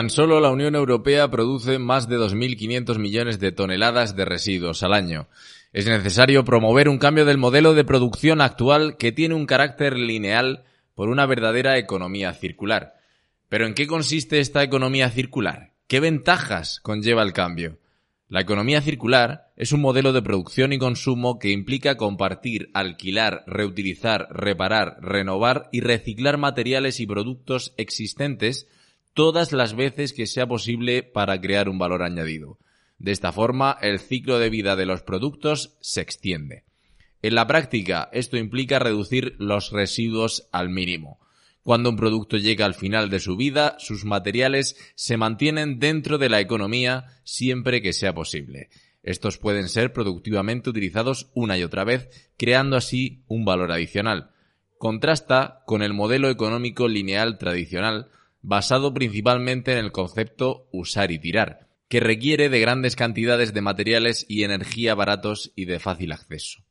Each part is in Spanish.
Tan solo la Unión Europea produce más de 2.500 millones de toneladas de residuos al año. Es necesario promover un cambio del modelo de producción actual que tiene un carácter lineal por una verdadera economía circular. Pero ¿en qué consiste esta economía circular? ¿Qué ventajas conlleva el cambio? La economía circular es un modelo de producción y consumo que implica compartir, alquilar, reutilizar, reparar, renovar y reciclar materiales y productos existentes todas las veces que sea posible para crear un valor añadido. De esta forma, el ciclo de vida de los productos se extiende. En la práctica, esto implica reducir los residuos al mínimo. Cuando un producto llega al final de su vida, sus materiales se mantienen dentro de la economía siempre que sea posible. Estos pueden ser productivamente utilizados una y otra vez, creando así un valor adicional. Contrasta con el modelo económico lineal tradicional, basado principalmente en el concepto usar y tirar, que requiere de grandes cantidades de materiales y energía baratos y de fácil acceso.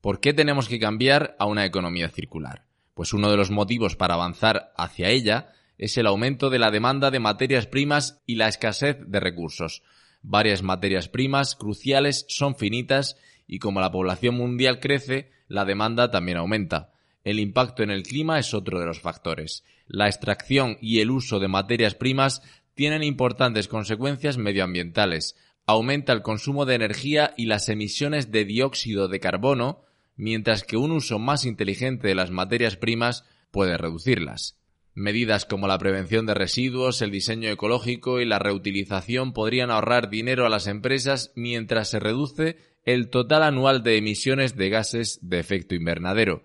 ¿Por qué tenemos que cambiar a una economía circular? Pues uno de los motivos para avanzar hacia ella es el aumento de la demanda de materias primas y la escasez de recursos. Varias materias primas cruciales son finitas y como la población mundial crece, la demanda también aumenta. El impacto en el clima es otro de los factores. La extracción y el uso de materias primas tienen importantes consecuencias medioambientales. Aumenta el consumo de energía y las emisiones de dióxido de carbono, mientras que un uso más inteligente de las materias primas puede reducirlas. Medidas como la prevención de residuos, el diseño ecológico y la reutilización podrían ahorrar dinero a las empresas mientras se reduce el total anual de emisiones de gases de efecto invernadero.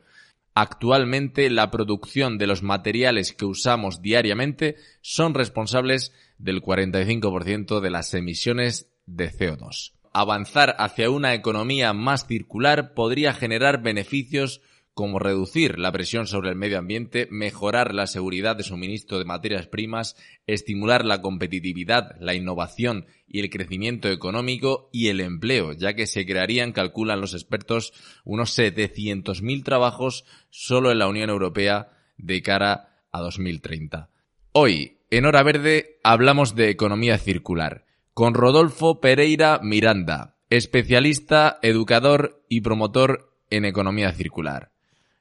Actualmente la producción de los materiales que usamos diariamente son responsables del 45% de las emisiones de CO2. Avanzar hacia una economía más circular podría generar beneficios como reducir la presión sobre el medio ambiente, mejorar la seguridad de suministro de materias primas, estimular la competitividad, la innovación y el crecimiento económico y el empleo, ya que se crearían, calculan los expertos, unos 700.000 trabajos solo en la Unión Europea de cara a 2030. Hoy, en Hora Verde, hablamos de economía circular con Rodolfo Pereira Miranda, especialista, educador y promotor en economía circular.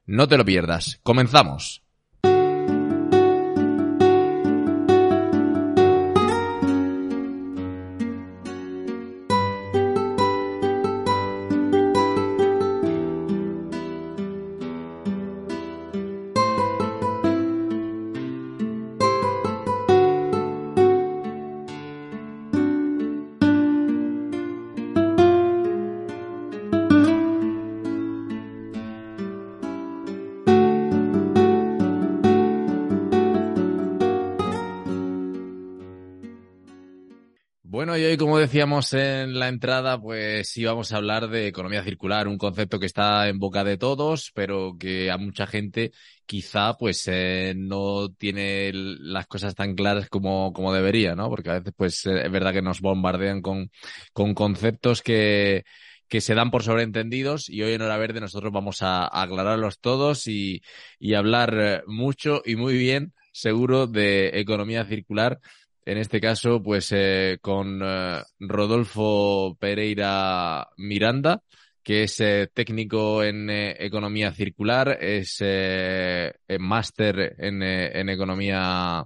No te lo pierdas. Comenzamos. Decíamos en la entrada, pues íbamos a hablar de economía circular, un concepto que está en boca de todos, pero que a mucha gente quizá pues eh, no tiene las cosas tan claras como, como debería, ¿no? Porque a veces pues eh, es verdad que nos bombardean con, con conceptos que, que se dan por sobreentendidos y hoy en Hora Verde nosotros vamos a, aclararlos todos y, y hablar eh, mucho y muy bien, seguro, de economía circular en este caso, pues eh, con eh, Rodolfo Pereira Miranda, que es eh, técnico en economía circular, es máster en, en, economía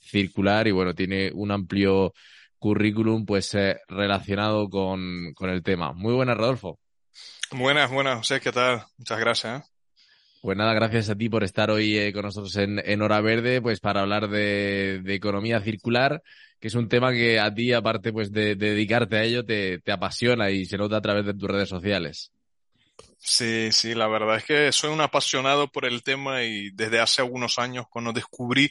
circular y bueno, tiene un amplio currículum pues relacionado con, con el tema. Muy buenas, Rodolfo. Buenas, buenas, José, ¿qué tal? Muchas gracias. Pues nada, gracias a ti por estar hoy eh, con nosotros en, Hora Verde, pues para hablar de, economía circular, que es un tema que a ti, aparte pues de, dedicarte a ello, te, apasiona y se nota a través de tus redes sociales. Sí, sí, la verdad es que soy un apasionado por el tema y desde hace algunos años cuando descubrí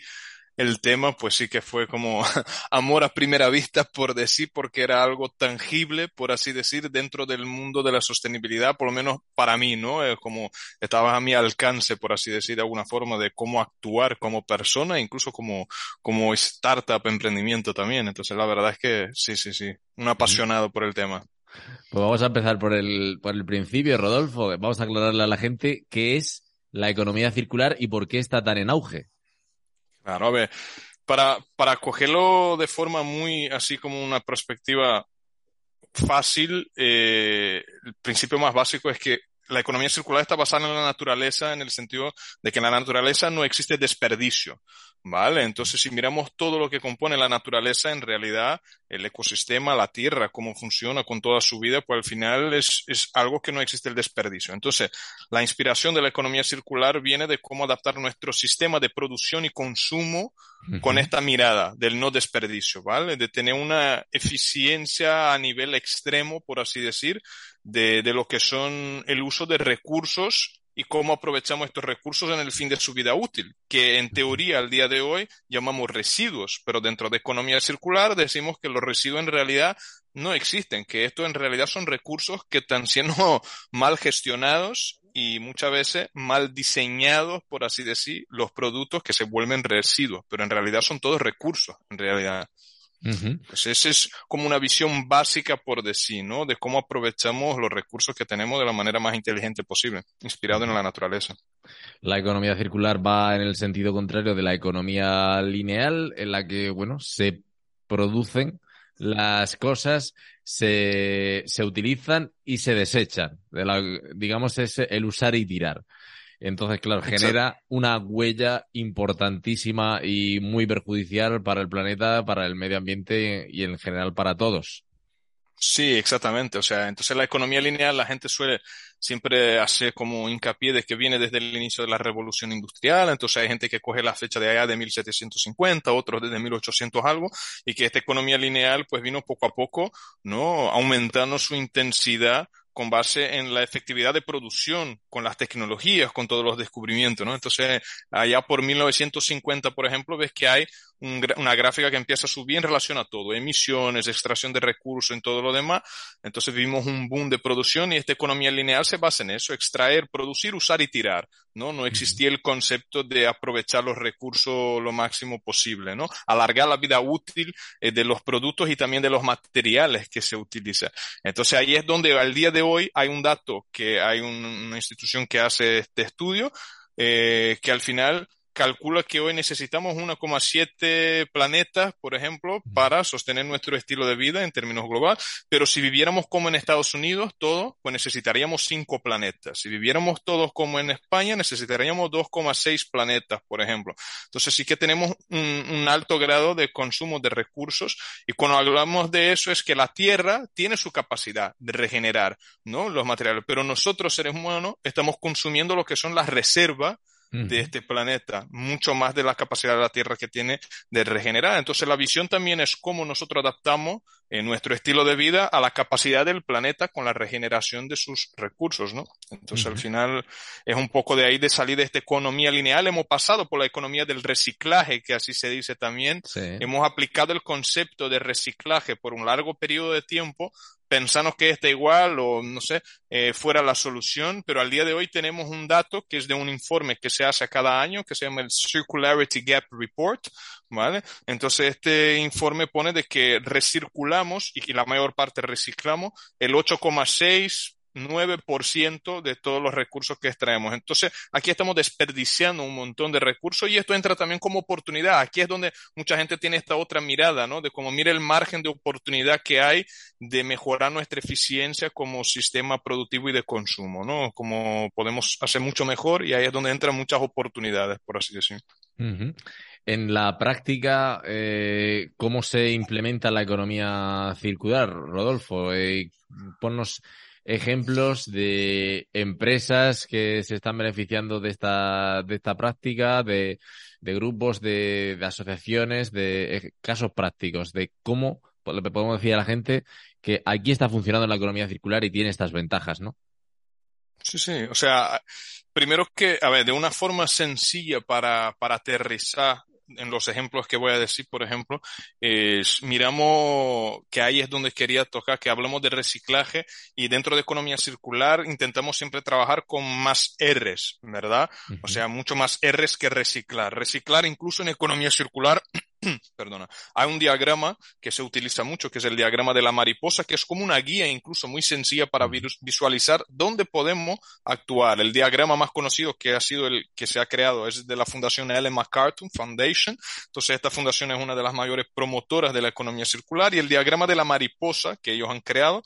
el tema, pues sí que fue como amor a primera vista, por decir, porque era algo tangible, por así decir, dentro del mundo de la sostenibilidad, por lo menos para mí, ¿no? como estaba a mi alcance, por así decir, de alguna forma, de cómo actuar como persona, incluso como, como startup, emprendimiento también. Entonces, la verdad es que sí, sí, sí, un apasionado por el tema. Pues vamos a empezar por el, por el principio, Rodolfo. Vamos a aclararle a la gente qué es la economía circular y por qué está tan en auge. Claro, a ver, para, para cogerlo de forma muy así como una perspectiva fácil, eh, el principio más básico es que la economía circular está basada en la naturaleza en el sentido de que en la naturaleza no existe desperdicio, ¿vale? Entonces, si miramos todo lo que compone la naturaleza, en realidad, el ecosistema, la tierra, cómo funciona con toda su vida, pues al final es, es algo que no existe el desperdicio. Entonces, la inspiración de la economía circular viene de cómo adaptar nuestro sistema de producción y consumo con esta mirada del no desperdicio, ¿vale? De tener una eficiencia a nivel extremo, por así decir, de, de lo que son el uso de recursos y cómo aprovechamos estos recursos en el fin de su vida útil, que en teoría al día de hoy llamamos residuos, pero dentro de economía circular decimos que los residuos en realidad no existen, que esto en realidad son recursos que están siendo mal gestionados y muchas veces mal diseñados, por así decir, los productos que se vuelven residuos, pero en realidad son todos recursos, en realidad. Pues esa es como una visión básica por decir, ¿no? De cómo aprovechamos los recursos que tenemos de la manera más inteligente posible, inspirado en la naturaleza. La economía circular va en el sentido contrario de la economía lineal, en la que, bueno, se producen las cosas, se, se utilizan y se desechan. De la, digamos, es el usar y tirar. Entonces, claro, genera una huella importantísima y muy perjudicial para el planeta, para el medio ambiente y en general para todos. Sí, exactamente. O sea, entonces la economía lineal la gente suele siempre hacer como hincapié de que viene desde el inicio de la revolución industrial. Entonces hay gente que coge la fecha de allá de 1750, otros desde 1800 algo, y que esta economía lineal pues vino poco a poco, ¿no? Aumentando su intensidad con base en la efectividad de producción, con las tecnologías, con todos los descubrimientos, ¿no? Entonces, allá por 1950, por ejemplo, ves que hay una gráfica que empieza a subir en relación a todo, emisiones, extracción de recursos, en todo lo demás. Entonces vimos un boom de producción y esta economía lineal se basa en eso, extraer, producir, usar y tirar, ¿no? No existía el concepto de aprovechar los recursos lo máximo posible, ¿no? Alargar la vida útil eh, de los productos y también de los materiales que se utilizan. Entonces ahí es donde al día de hoy hay un dato que hay una institución que hace este estudio, eh, que al final calcula que hoy necesitamos 1,7 planetas, por ejemplo, para sostener nuestro estilo de vida en términos globales, pero si viviéramos como en Estados Unidos, todos, pues necesitaríamos 5 planetas. Si viviéramos todos como en España, necesitaríamos 2,6 planetas, por ejemplo. Entonces sí que tenemos un, un, alto grado de consumo de recursos y cuando hablamos de eso es que la Tierra tiene su capacidad de regenerar, ¿no? Los materiales, pero nosotros seres humanos estamos consumiendo lo que son las reservas de este planeta, mucho más de la capacidad de la Tierra que tiene de regenerar. Entonces la visión también es cómo nosotros adaptamos eh, nuestro estilo de vida a la capacidad del planeta con la regeneración de sus recursos, ¿no? Entonces al final es un poco de ahí de salir de esta economía lineal. Hemos pasado por la economía del reciclaje, que así se dice también. Hemos aplicado el concepto de reciclaje por un largo periodo de tiempo pensamos que está igual o no sé, eh, fuera la solución, pero al día de hoy tenemos un dato que es de un informe que se hace cada año que se llama el Circularity Gap Report, ¿vale? Entonces este informe pone de que recirculamos y que la mayor parte reciclamos el 8,6 9% de todos los recursos que extraemos. Entonces, aquí estamos desperdiciando un montón de recursos y esto entra también como oportunidad. Aquí es donde mucha gente tiene esta otra mirada, ¿no? De cómo mira el margen de oportunidad que hay de mejorar nuestra eficiencia como sistema productivo y de consumo, ¿no? Como podemos hacer mucho mejor y ahí es donde entran muchas oportunidades, por así decir. En la práctica, eh, ¿cómo se implementa la economía circular, Rodolfo? Eh, ponnos ejemplos de empresas que se están beneficiando de esta, de esta práctica, de, de grupos, de, de, asociaciones, de casos prácticos, de cómo podemos decir a la gente que aquí está funcionando la economía circular y tiene estas ventajas, ¿no? Sí, sí. O sea, primero que, a ver, de una forma sencilla para, para aterrizar en los ejemplos que voy a decir, por ejemplo, es, miramos que ahí es donde quería tocar, que hablamos de reciclaje y dentro de economía circular intentamos siempre trabajar con más R's, ¿verdad? O sea, mucho más R's que reciclar. Reciclar incluso en economía circular perdona, hay un diagrama que se utiliza mucho, que es el diagrama de la mariposa, que es como una guía incluso muy sencilla para visualizar dónde podemos actuar. El diagrama más conocido que ha sido el que se ha creado es de la Fundación Ellen MacArthur Foundation. Entonces, esta fundación es una de las mayores promotoras de la economía circular y el diagrama de la mariposa que ellos han creado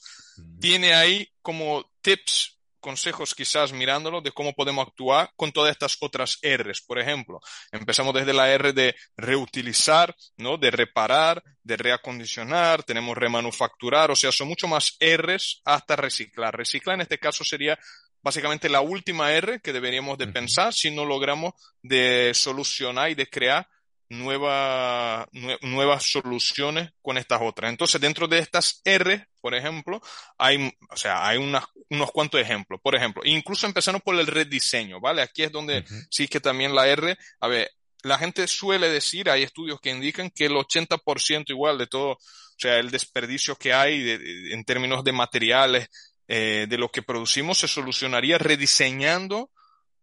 tiene ahí como tips consejos quizás mirándolo de cómo podemos actuar con todas estas otras R's. Por ejemplo, empezamos desde la R de reutilizar, ¿no? De reparar, de reacondicionar, tenemos remanufacturar, o sea, son mucho más R's hasta reciclar. Reciclar en este caso sería básicamente la última R que deberíamos de pensar si no logramos de solucionar y de crear nueva, nuevas soluciones con estas otras. Entonces, dentro de estas R, por ejemplo, hay, o sea, hay unos cuantos ejemplos. Por ejemplo, incluso empezando por el rediseño, ¿vale? Aquí es donde sí que también la R, a ver, la gente suele decir, hay estudios que indican que el 80% igual de todo, o sea, el desperdicio que hay en términos de materiales, eh, de lo que producimos se solucionaría rediseñando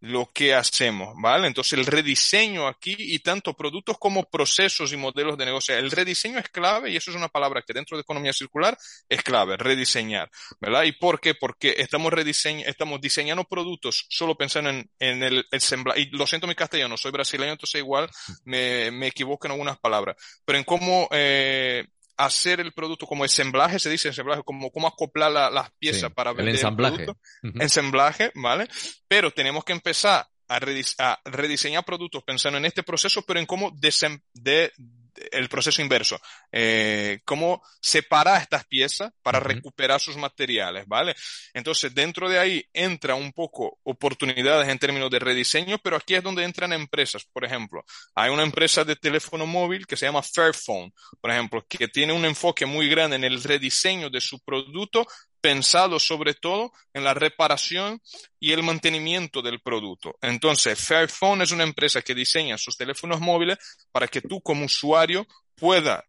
lo que hacemos, ¿vale? Entonces el rediseño aquí y tanto productos como procesos y modelos de negocio, el rediseño es clave y eso es una palabra que dentro de economía circular es clave, rediseñar, ¿verdad? ¿Y por qué? Porque estamos estamos diseñando productos solo pensando en, el, el y lo siento mi castellano, soy brasileño, entonces igual me, me equivoco en algunas palabras, pero en cómo eh, hacer el producto como ensamblaje, se dice ensamblaje, como cómo acoplar las piezas para vender el, ensamblaje. producto. Ensamblaje, ¿vale? Pero tenemos que empezar a, rediseñar productos pensando en este proceso, pero en cómo de, el proceso inverso. Eh, cómo separar estas piezas para recuperar sus materiales, ¿vale? Entonces, dentro de ahí entra un poco oportunidades en términos de rediseño, pero aquí es donde entran empresas. Por ejemplo, hay una empresa de teléfono móvil que se llama Fairphone, por ejemplo, que tiene un enfoque muy grande en el rediseño de su producto pensado sobre todo en la reparación y el mantenimiento del producto. Entonces, Fairphone es una empresa que diseña sus teléfonos móviles para que tú como usuario pueda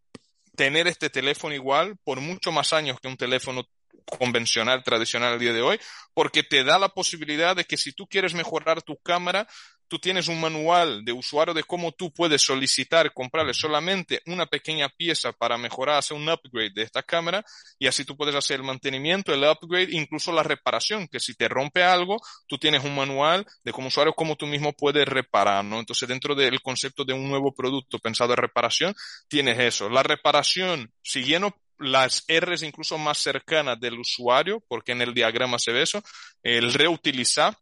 tener este teléfono igual por mucho más años que un teléfono convencional, tradicional al día de hoy, porque te da la posibilidad de que si tú quieres mejorar tu cámara, tú tienes un manual de usuario de cómo tú puedes solicitar comprarle solamente una pequeña pieza para mejorar, hacer un upgrade de esta cámara y así tú puedes hacer el mantenimiento, el upgrade, incluso la reparación, que si te rompe algo, tú tienes un manual de como usuario cómo tú mismo puedes reparar, ¿no? Entonces dentro del concepto de un nuevo producto pensado en reparación, tienes eso. La reparación, siguiendo las R's incluso más cercanas del usuario, porque en el diagrama se ve eso, el reutilizar,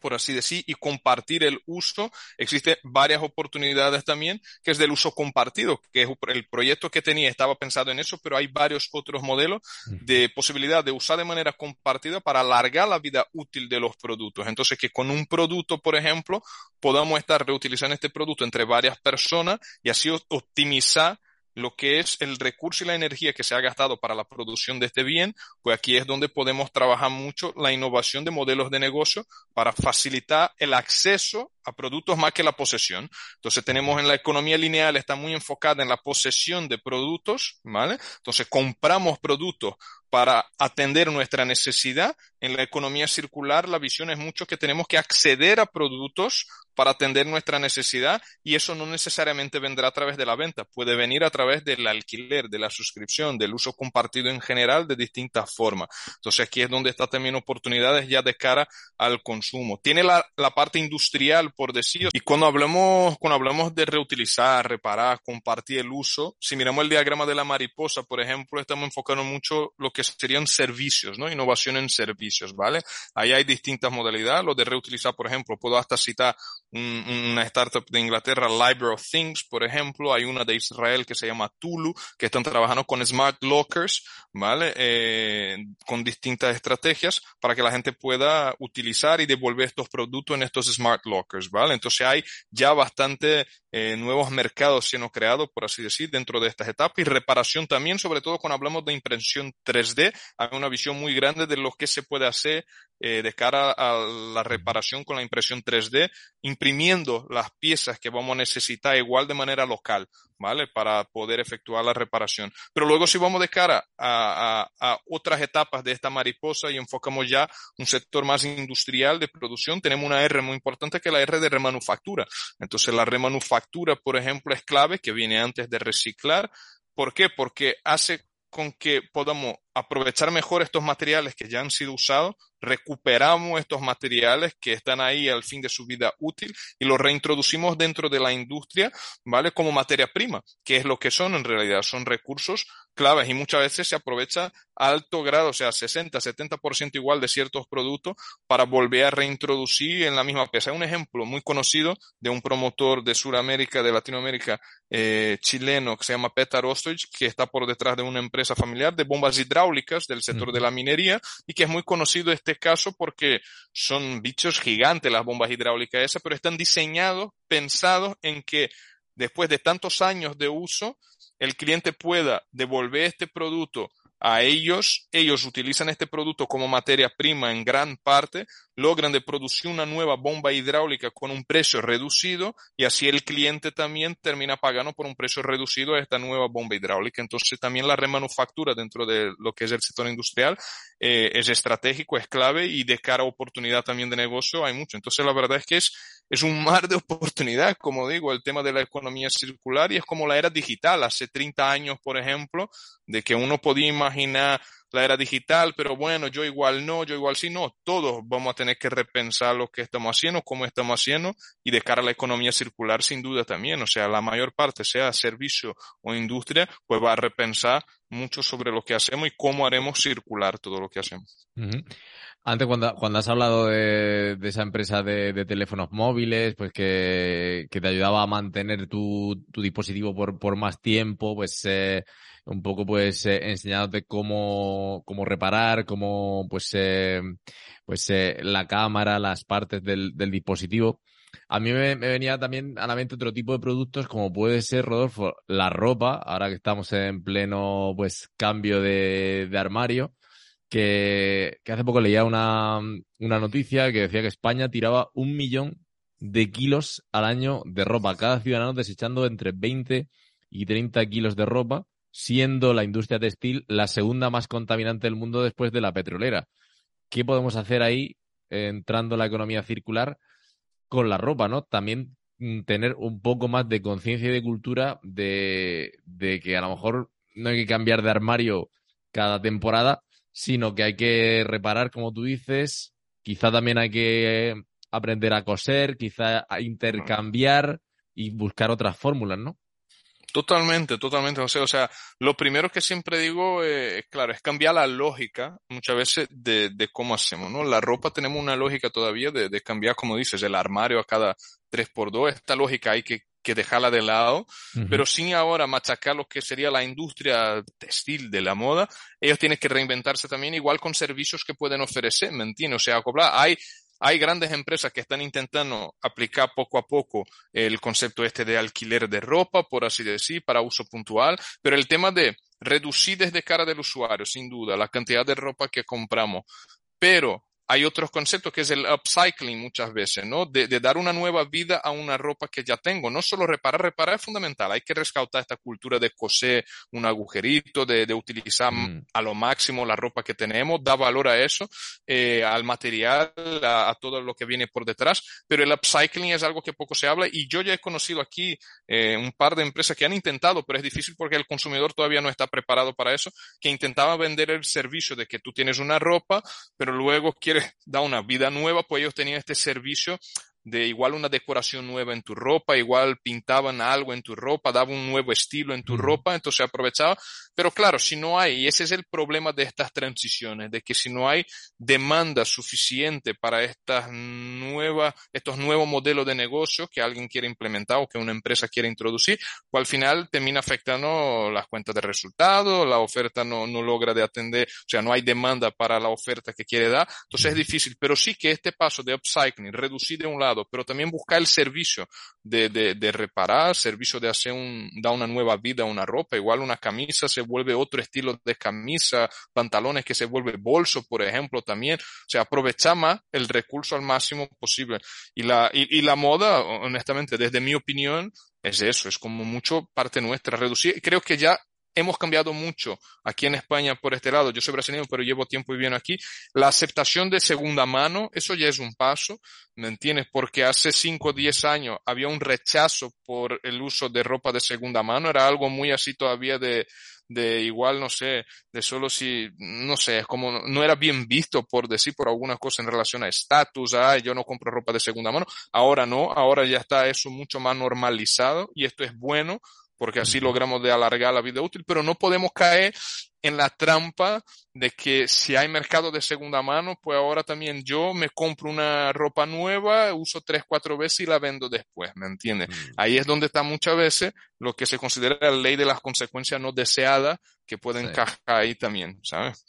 por así decir, y compartir el uso. Existen varias oportunidades también, que es del uso compartido, que es el proyecto que tenía, estaba pensado en eso, pero hay varios otros modelos de posibilidad de usar de manera compartida para alargar la vida útil de los productos. Entonces, que con un producto, por ejemplo, podamos estar reutilizando este producto entre varias personas y así optimizar lo que es el recurso y la energía que se ha gastado para la producción de este bien, pues aquí es donde podemos trabajar mucho la innovación de modelos de negocio para facilitar el acceso a productos más que la posesión. Entonces tenemos en la economía lineal, está muy enfocada en la posesión de productos, ¿vale? Entonces compramos productos para atender nuestra necesidad. En la economía circular, la visión es mucho que tenemos que acceder a productos para atender nuestra necesidad y eso no necesariamente vendrá a través de la venta, puede venir a través del alquiler, de la suscripción, del uso compartido en general de distintas formas. Entonces aquí es donde está también oportunidades ya de cara al consumo. Tiene la, la parte industrial por decir. Y cuando hablamos, cuando hablamos de reutilizar, reparar, compartir el uso, si miramos el diagrama de la mariposa, por ejemplo, estamos enfocando mucho lo que serían servicios, ¿no? Innovación en servicios, ¿vale? Ahí hay distintas modalidades. Lo de reutilizar, por ejemplo, puedo hasta citar una startup de Inglaterra, Library of Things, por ejemplo. Hay una de Israel que se llama Tulu, que están trabajando con smart lockers, ¿vale? Eh, con distintas estrategias para que la gente pueda utilizar y devolver estos productos en estos smart lockers. ¿vale? Entonces hay ya bastante eh, nuevos mercados siendo creados, por así decir, dentro de estas etapas y reparación también, sobre todo cuando hablamos de impresión 3D, hay una visión muy grande de lo que se puede hacer eh, de cara a la reparación con la impresión 3D, imprimiendo las piezas que vamos a necesitar igual de manera local, ¿vale? Para poder efectuar la reparación. Pero luego si vamos de cara a, a, otras etapas de esta mariposa y enfocamos ya un sector más industrial de producción, tenemos una R muy importante que es la R de remanufactura. Entonces la remanufactura, por ejemplo, es clave, que viene antes de reciclar. ¿Por qué? Porque hace con que podamos aprovechar mejor estos materiales que ya han sido usados, recuperamos estos materiales que están ahí al fin de su vida útil y los reintroducimos dentro de la industria, ¿vale? Como materia prima, que es lo que son en realidad, son recursos claves y muchas veces se aprovecha alto grado, o sea, 60, 70% igual de ciertos productos para volver a reintroducir en la misma pieza. Un ejemplo muy conocido de un promotor de Sudamérica, de Latinoamérica, eh, chileno, que se llama Petar Ostrich, que está por detrás de una empresa familiar de bombas hidráulicas del sector de la minería y que es muy conocido este caso porque son bichos gigantes las bombas hidráulicas esas, pero están diseñados, pensados en que después de tantos años de uso, el cliente pueda devolver este producto a ellos, ellos utilizan este producto como materia prima en gran parte, logran de producir una nueva bomba hidráulica con un precio reducido y así el cliente también termina pagando por un precio reducido a esta nueva bomba hidráulica. Entonces también la remanufactura dentro de lo que es el sector industrial eh, es estratégico, es clave y de cara a oportunidad también de negocio hay mucho. Entonces la verdad es que es, es un mar de oportunidad, como digo, el tema de la economía circular y es como la era digital. Hace 30 años, por ejemplo, de que uno podía imaginar la era digital, pero bueno, yo igual no, yo igual sí, no, todos vamos a tener que repensar lo que estamos haciendo, cómo estamos haciendo y de cara a la economía circular sin duda también, o sea, la mayor parte, sea servicio o industria, pues va a repensar mucho sobre lo que hacemos y cómo haremos circular todo lo que hacemos. Antes, cuando, cuando has hablado de, esa empresa de, teléfonos móviles, pues que, te ayudaba a mantener tu, dispositivo por, por más tiempo, pues eh, un poco pues eh, enseñándote cómo, cómo reparar, cómo pues, eh, pues eh, la cámara, las partes del, del dispositivo. A mí me, venía también a la mente otro tipo de productos como puede ser, Rodolfo, la ropa, ahora que estamos en pleno pues cambio de, de armario, que, que hace poco leía una, una noticia que decía que España tiraba un millón de kilos al año de ropa, cada ciudadano desechando entre 20 y 30 kilos de ropa siendo la industria textil la segunda más contaminante del mundo después de la petrolera. ¿Qué podemos hacer ahí, entrando en la economía circular, con la ropa, ¿no? También mm, tener un poco más de conciencia y de cultura de, de que a lo mejor no hay que cambiar de armario cada temporada, sino que hay que reparar, como tú dices, quizá también hay que aprender a coser, quizá a intercambiar y buscar otras fórmulas, ¿no? Totalmente, totalmente, José. O sea, lo primero que siempre digo, eh, claro, es cambiar la lógica muchas veces de, de, cómo hacemos, ¿no? La ropa tenemos una lógica todavía de, de cambiar, como dices, el armario a cada 3x2. Esta lógica hay que, que dejarla de lado, pero sin ahora machacar lo que sería la industria textil de la moda, ellos tienen que reinventarse también igual con servicios que pueden ofrecer, ¿me entiendes? O sea, hay hay grandes empresas que están intentando aplicar poco a poco el concepto este de alquiler de ropa, por así decir, para uso puntual, pero el tema de reducir desde cara del usuario, sin duda, la cantidad de ropa que compramos, pero hay otros conceptos que es el upcycling muchas veces, ¿no? De, de, dar una nueva vida a una ropa que ya tengo. No solo reparar, reparar es fundamental. Hay que rescatar esta cultura de coser un agujerito, de, de utilizar mm. a lo máximo la ropa que tenemos, da valor a eso, eh, al material, a, a, todo lo que viene por detrás. Pero el upcycling es algo que poco se habla y yo ya he conocido aquí eh, un par de empresas que han intentado, pero es difícil porque el consumidor todavía no está preparado para eso, que intentaban vender el servicio de que tú tienes una ropa, pero luego quieres da una vida nueva, pues ellos tenían este servicio de igual una decoración nueva en tu ropa, igual pintaban algo en tu ropa, daban un nuevo estilo en tu ropa, entonces aprovechaba. Pero claro, si no hay, y ese es el problema de estas transiciones, de que si no hay demanda suficiente para estas nuevas, estos nuevos modelos de negocio que alguien quiere implementar o que una empresa quiere introducir, pues al final termina afectando las cuentas de resultados, la oferta no, no logra de atender, o sea, no hay demanda para la oferta que quiere dar, entonces es difícil, pero sí que este paso de upcycling, reducir de un lado lado, pero también buscar el servicio de, de, de reparar, servicio de hacer un, dar una nueva vida a una ropa, igual una camisa se vuelve otro estilo de camisa, pantalones que se vuelve bolso, por ejemplo, también, o sea, aprovechar más el recurso al máximo posible. Y la, y, y la moda, honestamente, desde mi opinión, es eso, es como mucho parte nuestra, reducir, creo que ya hemos cambiado mucho aquí en España por este lado. Yo soy brasileño, pero llevo tiempo viviendo aquí. La aceptación de segunda mano, eso ya es un paso, ¿me entiendes? Porque hace 5 o 10 años había un rechazo por el uso de ropa de segunda mano. Era algo muy así todavía de, de igual, no sé, de solo si, no sé, es como no era bien visto por decir por alguna cosa en relación a estatus, ah, yo no compro ropa de segunda mano. Ahora no, ahora ya está eso mucho más normalizado y esto es bueno porque así logramos de alargar la vida útil, pero no podemos caer en la trampa de que si hay mercado de segunda mano, pues ahora también yo me compro una ropa nueva, uso tres, cuatro veces y la vendo después, ¿me entiendes? Mm. Ahí es donde está muchas veces lo que se considera la ley de las consecuencias no deseadas que pueden encajar ahí también, ¿sabes?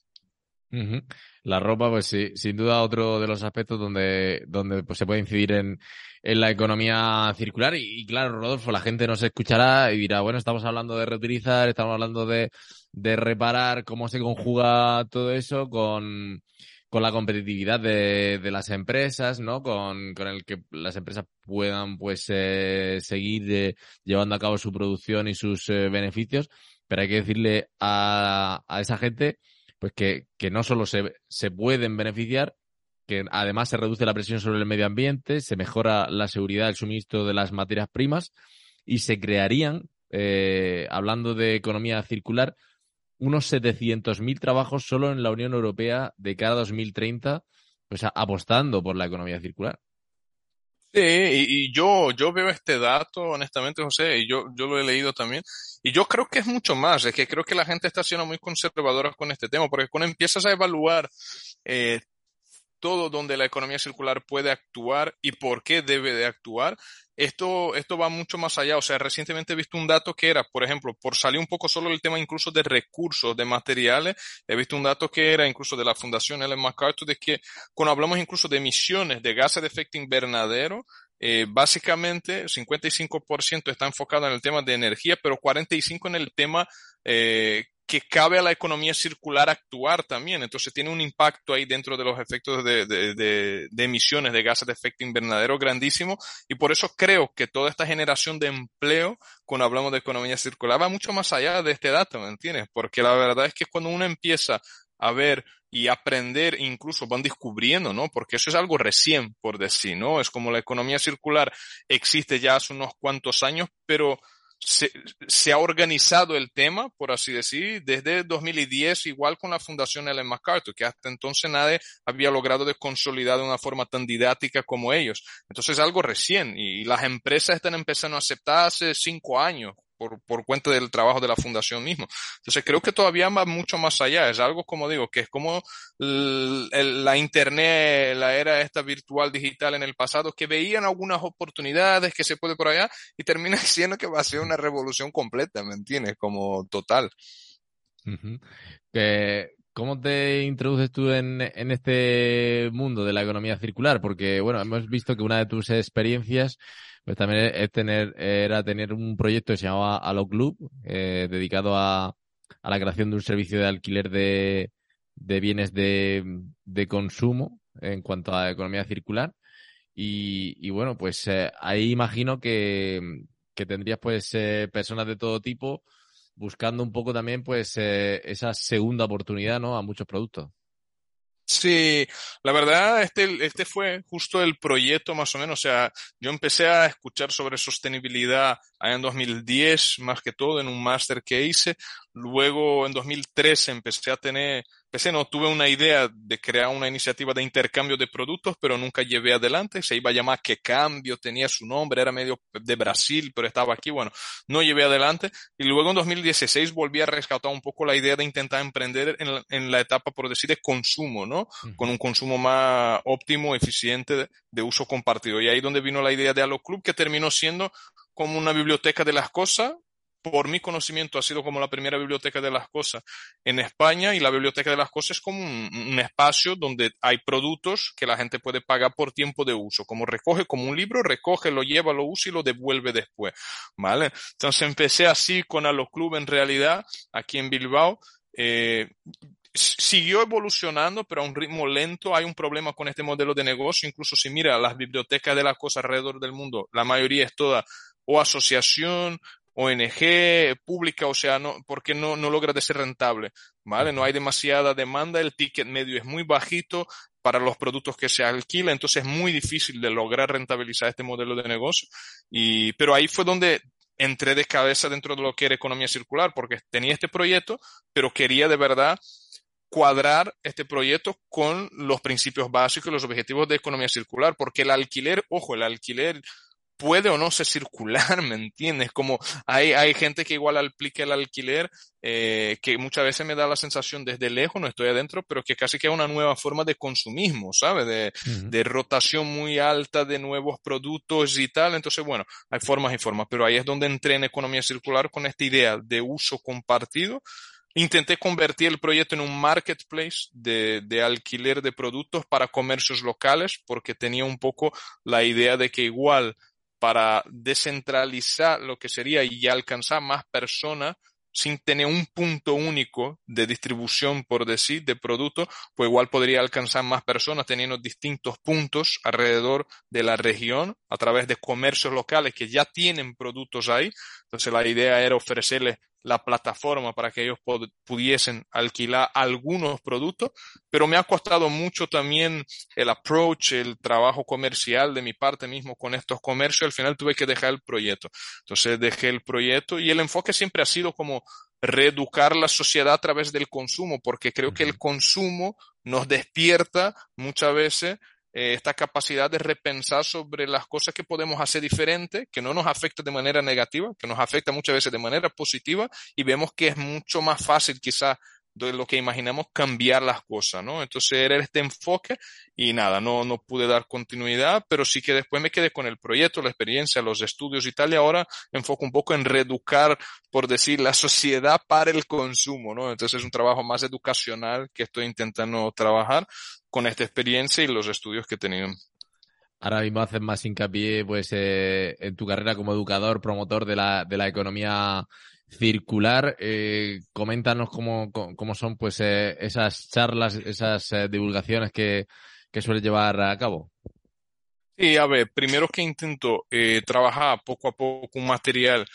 La ropa, pues sí, sin duda otro de los aspectos donde, donde pues, se puede incidir en, en la economía circular. Y, claro, Rodolfo, la gente nos escuchará y dirá, bueno, estamos hablando de reutilizar, estamos hablando de, de reparar, cómo se conjuga todo eso con, con la competitividad de, de las empresas, ¿no? Con, con el que las empresas puedan, pues, eh, seguir eh, llevando a cabo su producción y sus eh, beneficios. Pero hay que decirle a, a esa gente pues que, que no solo se, se pueden beneficiar, que además se reduce la presión sobre el medio ambiente, se mejora la seguridad del suministro de las materias primas y se crearían, eh, hablando de economía circular, unos 700.000 trabajos solo en la Unión Europea de cara a 2030, pues apostando por la economía circular. Sí, y, yo, yo veo este dato, honestamente, José, y yo, yo lo he leído también, y yo creo que es mucho más, es que creo que la gente está siendo muy conservadora con este tema, porque cuando empiezas a evaluar eh, todo donde la economía circular puede actuar y por qué debe de actuar, esto, esto va mucho más allá. O sea, recientemente he visto un dato que era, por ejemplo, por salir un poco solo el tema incluso de recursos, de materiales, he visto un dato que era incluso de la Fundación Ellen MacArthur de que cuando hablamos incluso de emisiones de gases de efecto invernadero, eh, básicamente 55% está enfocado en el tema de energía, pero 45% en el tema eh, que cabe a la economía circular actuar también. Entonces tiene un impacto ahí dentro de los efectos de, de, de, de, emisiones de gases de efecto invernadero grandísimo. Y por eso creo que toda esta generación de empleo, cuando hablamos de economía circular, va mucho más allá de este dato, ¿me entiendes? Porque la verdad es que cuando uno empieza a ver y aprender, incluso van descubriendo, ¿no? Porque eso es algo recién, por decir, ¿no? Es como la economía circular existe ya hace unos cuantos años, pero se, ha organizado el tema, por así decir, desde 2010, igual con la Fundación Ellen MacArthur, que hasta entonces nadie había logrado de consolidar de una forma tan didáctica como ellos. Entonces es algo recién y las empresas están empezando a aceptar hace cinco años, por, por cuenta del trabajo de la fundación mismo. Entonces creo que todavía va mucho más allá. Es algo como digo, que es como la internet, la era esta virtual digital en el pasado, que veían algunas oportunidades que se puede por allá y termina siendo que va a ser una revolución completa, ¿me entiendes? Como total. ¿Cómo te introduces tú en, en, este mundo de la economía circular? Porque, bueno, hemos visto que una de tus experiencias pues también es tener, era tener un proyecto que se llamaba Alo Club, eh, dedicado a, a, la creación de un servicio de alquiler de, de bienes de, de, consumo en cuanto a economía circular. Y, y bueno, pues eh, ahí imagino que, que tendrías pues eh, personas de todo tipo buscando un poco también pues eh, esa segunda oportunidad ¿no? a muchos productos. Sí, la verdad, este, este fue justo el proyecto más o menos. O sea, yo empecé a escuchar sobre sostenibilidad en 2010, más que todo, en un máster que hice. Luego, en 2013, empecé a tener Pese no tuve una idea de crear una iniciativa de intercambio de productos, pero nunca llevé adelante. Se iba a llamar Que Cambio, tenía su nombre, era medio de Brasil, pero estaba aquí. Bueno, no llevé adelante. Y luego en 2016 volví a rescatar un poco la idea de intentar emprender en la, en la etapa, por decir, de consumo, ¿no? Uh -huh. Con un consumo más óptimo, eficiente, de, de uso compartido. Y ahí donde vino la idea de Alo Club, que terminó siendo como una biblioteca de las cosas, por mi conocimiento, ha sido como la primera biblioteca de las cosas en España y la biblioteca de las cosas es como un, espacio donde hay productos que la gente puede pagar por tiempo de uso. Como recoge como un libro, recoge, lo lleva, lo usa y lo devuelve después. ¿Vale? Entonces empecé así con Club en realidad, aquí en Bilbao. Eh, siguió evolucionando, pero a un ritmo lento. Hay un problema con este modelo de negocio. Incluso si mira las bibliotecas de las cosas alrededor del mundo, la mayoría es toda o asociación ONG pública, o sea, no, porque no, no logra de ser rentable, ¿vale? No hay demasiada demanda, el ticket medio es muy bajito para los productos que se alquila, entonces es muy difícil de lograr rentabilizar este modelo de negocio. Y, pero ahí fue donde entré de cabeza dentro de lo que era economía circular, porque tenía este proyecto, pero quería de verdad cuadrar este proyecto con los principios básicos y los objetivos de economía circular, porque el alquiler, ojo, el alquiler puede o no ser circular, ¿me entiendes? Como hay, hay gente que igual aplica el alquiler, eh, que muchas veces me da la sensación desde lejos, no estoy adentro, pero que casi que es una nueva forma de consumismo, ¿sabes? De, de rotación muy alta de nuevos productos y tal. Entonces, bueno, hay formas y formas, pero ahí es donde entré en economía circular con esta idea de uso compartido. Intenté convertir el proyecto en un marketplace de, de, alquiler de productos para comercios locales porque tenía un poco la idea de que igual para descentralizar lo que sería y alcanzar más personas sin tener un punto único de distribución, por decir, de producto, pues igual podría alcanzar más personas teniendo distintos puntos alrededor de la región a través de comercios locales que ya tienen productos ahí. Entonces la idea era ofrecerles la plataforma para que ellos pudiesen alquilar algunos productos, pero me ha costado mucho también el approach, el trabajo comercial de mi parte mismo con estos comercios. Al final tuve que dejar el proyecto. Entonces dejé el proyecto y el enfoque siempre ha sido como reeducar la sociedad a través del consumo, porque creo que el consumo nos despierta muchas veces eh, esta capacidad de repensar sobre las cosas que podemos hacer diferente, que no nos afecta de manera negativa, que nos afecta muchas veces de manera positiva y vemos que es mucho más fácil quizás de lo que imaginamos cambiar las cosas, ¿no? Entonces era este enfoque y nada, no, no pude dar continuidad, pero sí que después me quedé con el proyecto, la experiencia, los estudios y tal, y ahora enfoco un poco en reeducar, por decir, la sociedad para el consumo, ¿no? Entonces es un trabajo más educacional que estoy intentando trabajar con esta experiencia y los estudios que he tenido. Ahora mismo haces más hincapié pues eh, en tu carrera como educador, promotor de la, de la economía circular. Eh, coméntanos cómo, cómo, son pues eh, esas charlas, esas eh, divulgaciones que, que suele llevar a cabo. Sí, a ver, primero que intento eh, trabajar poco a poco un material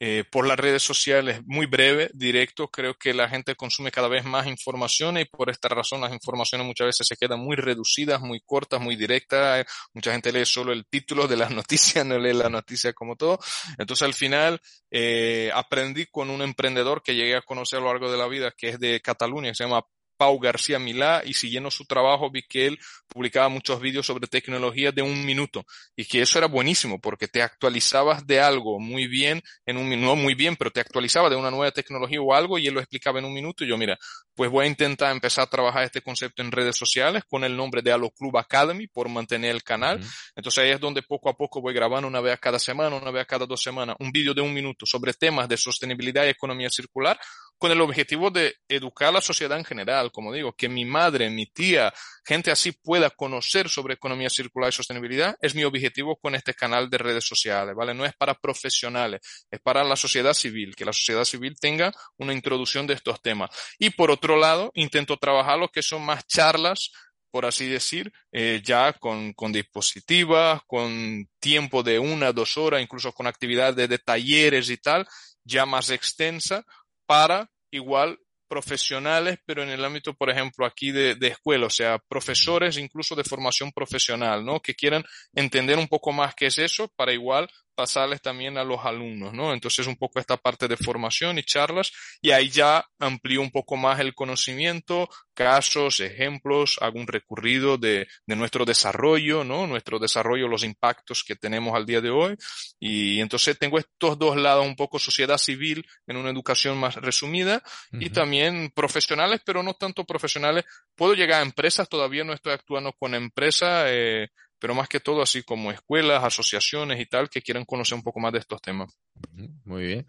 eh, por las redes sociales muy breve, directo. Creo que la gente consume cada vez más información y por esta razón las informaciones muchas veces se quedan muy reducidas, muy cortas, muy directas. Mucha gente lee solo el título de las noticias, no lee la noticia como todo. Entonces al final eh, aprendí con un emprendedor que llegué a conocer a lo largo de la vida, que es de Cataluña, que se llama Pau García Milá y siguiendo su trabajo vi que él publicaba muchos vídeos sobre tecnología de un minuto y que eso era buenísimo porque te actualizabas de algo muy bien en un minuto, no muy bien, pero te actualizaba de una nueva tecnología o algo y él lo explicaba en un minuto y yo mira, pues voy a intentar empezar a trabajar este concepto en redes sociales con el nombre de Alo Club Academy por mantener el canal. Entonces ahí es donde poco a poco voy grabando una vez a cada semana, una vez a cada dos semanas, un vídeo de un minuto sobre temas de sostenibilidad y economía circular con el objetivo de educar a la sociedad en general, como digo, que mi madre, mi tía, gente así pueda conocer sobre economía circular y sostenibilidad, es mi objetivo con este canal de redes sociales, ¿vale? No es para profesionales, es para la sociedad civil, que la sociedad civil tenga una introducción de estos temas. Y por otro lado, intento trabajar lo que son más charlas por así decir, eh, ya con, con dispositivas, con tiempo de una, dos horas, incluso con actividades de talleres y tal, ya más extensa, para igual profesionales, pero en el ámbito, por ejemplo, aquí de, de, escuela, o sea, profesores incluso de formación profesional, ¿no? Que quieran entender un poco más qué es eso para igual pasarles también a los alumnos, ¿no? Entonces un poco esta parte de formación y charlas y ahí ya amplío un poco más el conocimiento, casos, ejemplos, hago un recurrido de, de nuestro desarrollo, ¿no? Nuestro desarrollo, los impactos que tenemos al día de hoy y entonces tengo estos dos lados, un poco sociedad civil en una educación más resumida y también profesionales, pero no tanto profesionales. Puedo llegar a empresas, todavía no estoy actuando con empresas, eh, pero más que todo así como escuelas, asociaciones y tal que quieran conocer un poco más de estos temas. Muy bien.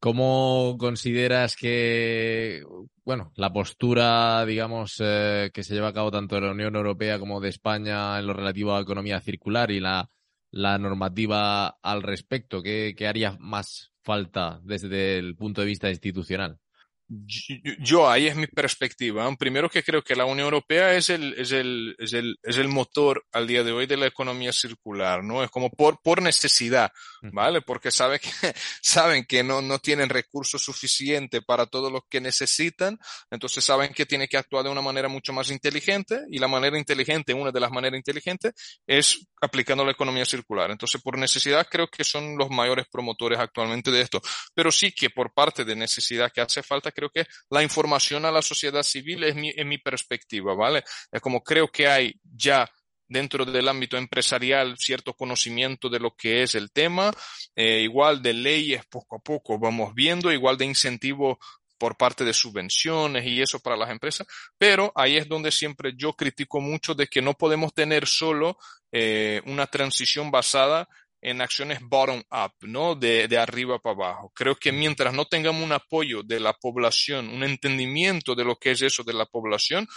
¿Cómo consideras que, bueno, la postura, digamos, eh, que se lleva a cabo tanto de la Unión Europea como de España en lo relativo a la economía circular y la, la normativa al respecto? ¿Qué, ¿Qué haría más falta desde el punto de vista institucional? Yo, ahí es mi perspectiva. Primero que creo que la Unión Europea es el, es el, es el, es el motor al día de hoy de la economía circular, ¿no? Es como por, por necesidad, ¿vale? Porque sabe que, saben que no, no tienen recursos suficientes para todo lo que necesitan, entonces saben que tiene que actuar de una manera mucho más inteligente y la manera inteligente, una de las maneras inteligentes, es aplicando la economía circular. Entonces, por necesidad creo que son los mayores promotores actualmente de esto, pero sí que por parte de necesidad que hace falta creo que la información a la sociedad civil es mi, mi perspectiva, ¿vale? Es como creo que hay ya dentro del ámbito empresarial cierto conocimiento de lo que es el tema, eh, igual de leyes poco a poco vamos viendo, igual de incentivos por parte de subvenciones y eso para las empresas, pero ahí es donde siempre yo critico mucho de que no podemos tener solo eh, una transición basada en acciones bottom-up, ¿no? De, de arriba para abajo. Creo que mientras no tengamos un apoyo de la población, un entendimiento de lo que es eso de la población,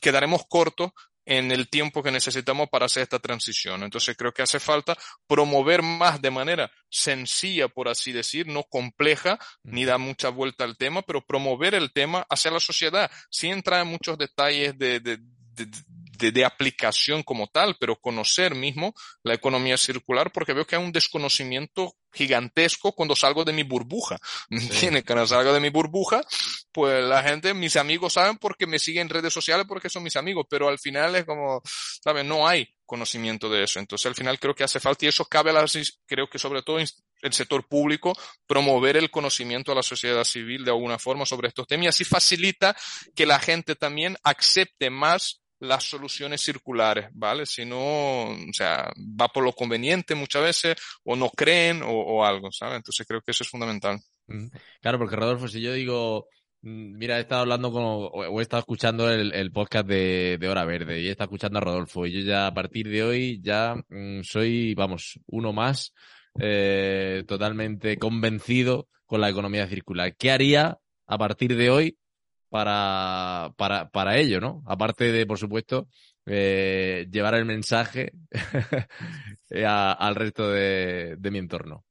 quedaremos cortos en el tiempo que necesitamos para hacer esta transición. Entonces creo que hace falta promover más de manera sencilla, por así decir, no compleja, ni da mucha vuelta al tema, pero promover el tema hacia la sociedad, sin entrar en muchos detalles de, de, de de, aplicación como tal, pero conocer mismo la economía circular, porque veo que hay un desconocimiento gigantesco cuando salgo de mi burbuja. ¿Me entiendes? Cuando salgo de mi burbuja, pues la gente, mis amigos saben porque me siguen en redes sociales porque son mis amigos, pero al final es como, ¿sabes? No hay conocimiento de eso. Entonces al final creo que hace falta y eso cabe a la, creo que sobre todo el sector público promover el conocimiento a la sociedad civil de alguna forma sobre estos temas y así facilita que la gente también acepte más las soluciones circulares, ¿vale? Si no, o sea, va por lo conveniente muchas veces, o no creen, o, algo, ¿sabes? Entonces creo que eso es fundamental. Claro, porque Rodolfo, si yo digo, mm, mira, he estado hablando con, o he estado escuchando el, podcast de, Hora Verde y he estado escuchando a Rodolfo y yo ya a partir de hoy ya mm, soy, vamos, uno más eh, totalmente convencido con la economía circular. ¿Qué haría a partir de hoy para, para, para ello, ¿no? Aparte de, por supuesto, eh, llevar el mensaje al resto de, de mi entorno.